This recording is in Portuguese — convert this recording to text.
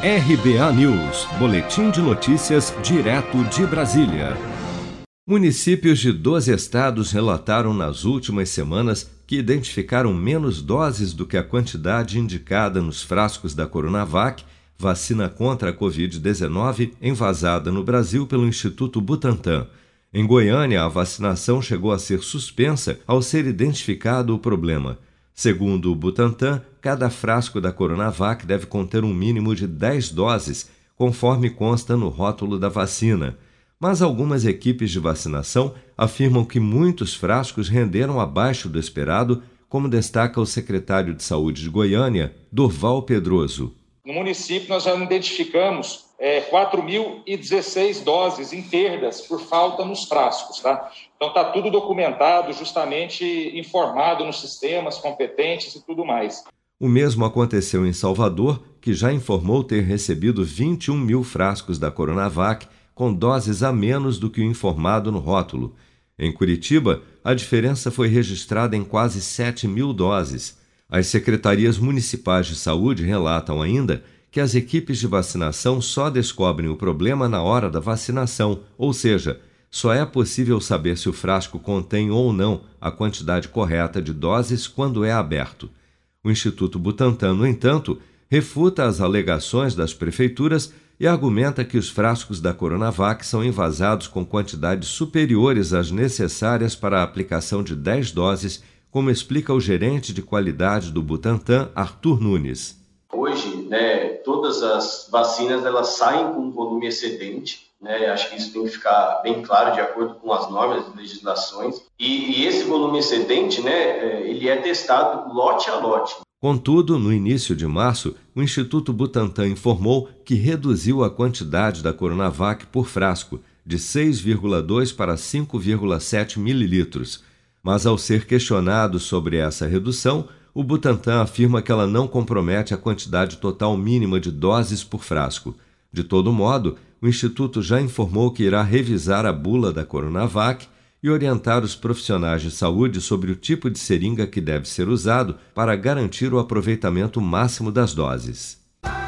RBA News, Boletim de Notícias, direto de Brasília. Municípios de 12 estados relataram nas últimas semanas que identificaram menos doses do que a quantidade indicada nos frascos da Coronavac, vacina contra a Covid-19 envasada no Brasil pelo Instituto Butantan. Em Goiânia, a vacinação chegou a ser suspensa ao ser identificado o problema. Segundo o Butantan, cada frasco da Coronavac deve conter um mínimo de 10 doses, conforme consta no rótulo da vacina. Mas algumas equipes de vacinação afirmam que muitos frascos renderam abaixo do esperado, como destaca o secretário de Saúde de Goiânia, Dorval Pedroso. No município, nós já identificamos é, 4.016 doses em perdas por falta nos frascos. Tá? Então, está tudo documentado, justamente informado nos sistemas competentes e tudo mais. O mesmo aconteceu em Salvador, que já informou ter recebido 21 mil frascos da Coronavac com doses a menos do que o informado no rótulo. Em Curitiba, a diferença foi registrada em quase 7 mil doses. As secretarias municipais de saúde relatam ainda que as equipes de vacinação só descobrem o problema na hora da vacinação, ou seja, só é possível saber se o frasco contém ou não a quantidade correta de doses quando é aberto. O Instituto Butantan, no entanto, refuta as alegações das prefeituras e argumenta que os frascos da Coronavac são envasados com quantidades superiores às necessárias para a aplicação de 10 doses, como explica o gerente de qualidade do Butantan, Arthur Nunes. Hoje, né, todas as vacinas elas saem com um volume excedente, né, acho que isso tem que ficar bem claro de acordo com as normas e legislações. E, e esse volume excedente, né, é, ele é testado lote a lote. Contudo, no início de março, o Instituto Butantan informou que reduziu a quantidade da Coronavac por frasco, de 6,2 para 5,7 mililitros. Mas, ao ser questionado sobre essa redução, o Butantan afirma que ela não compromete a quantidade total mínima de doses por frasco. De todo modo, o Instituto já informou que irá revisar a bula da Coronavac e orientar os profissionais de saúde sobre o tipo de seringa que deve ser usado para garantir o aproveitamento máximo das doses.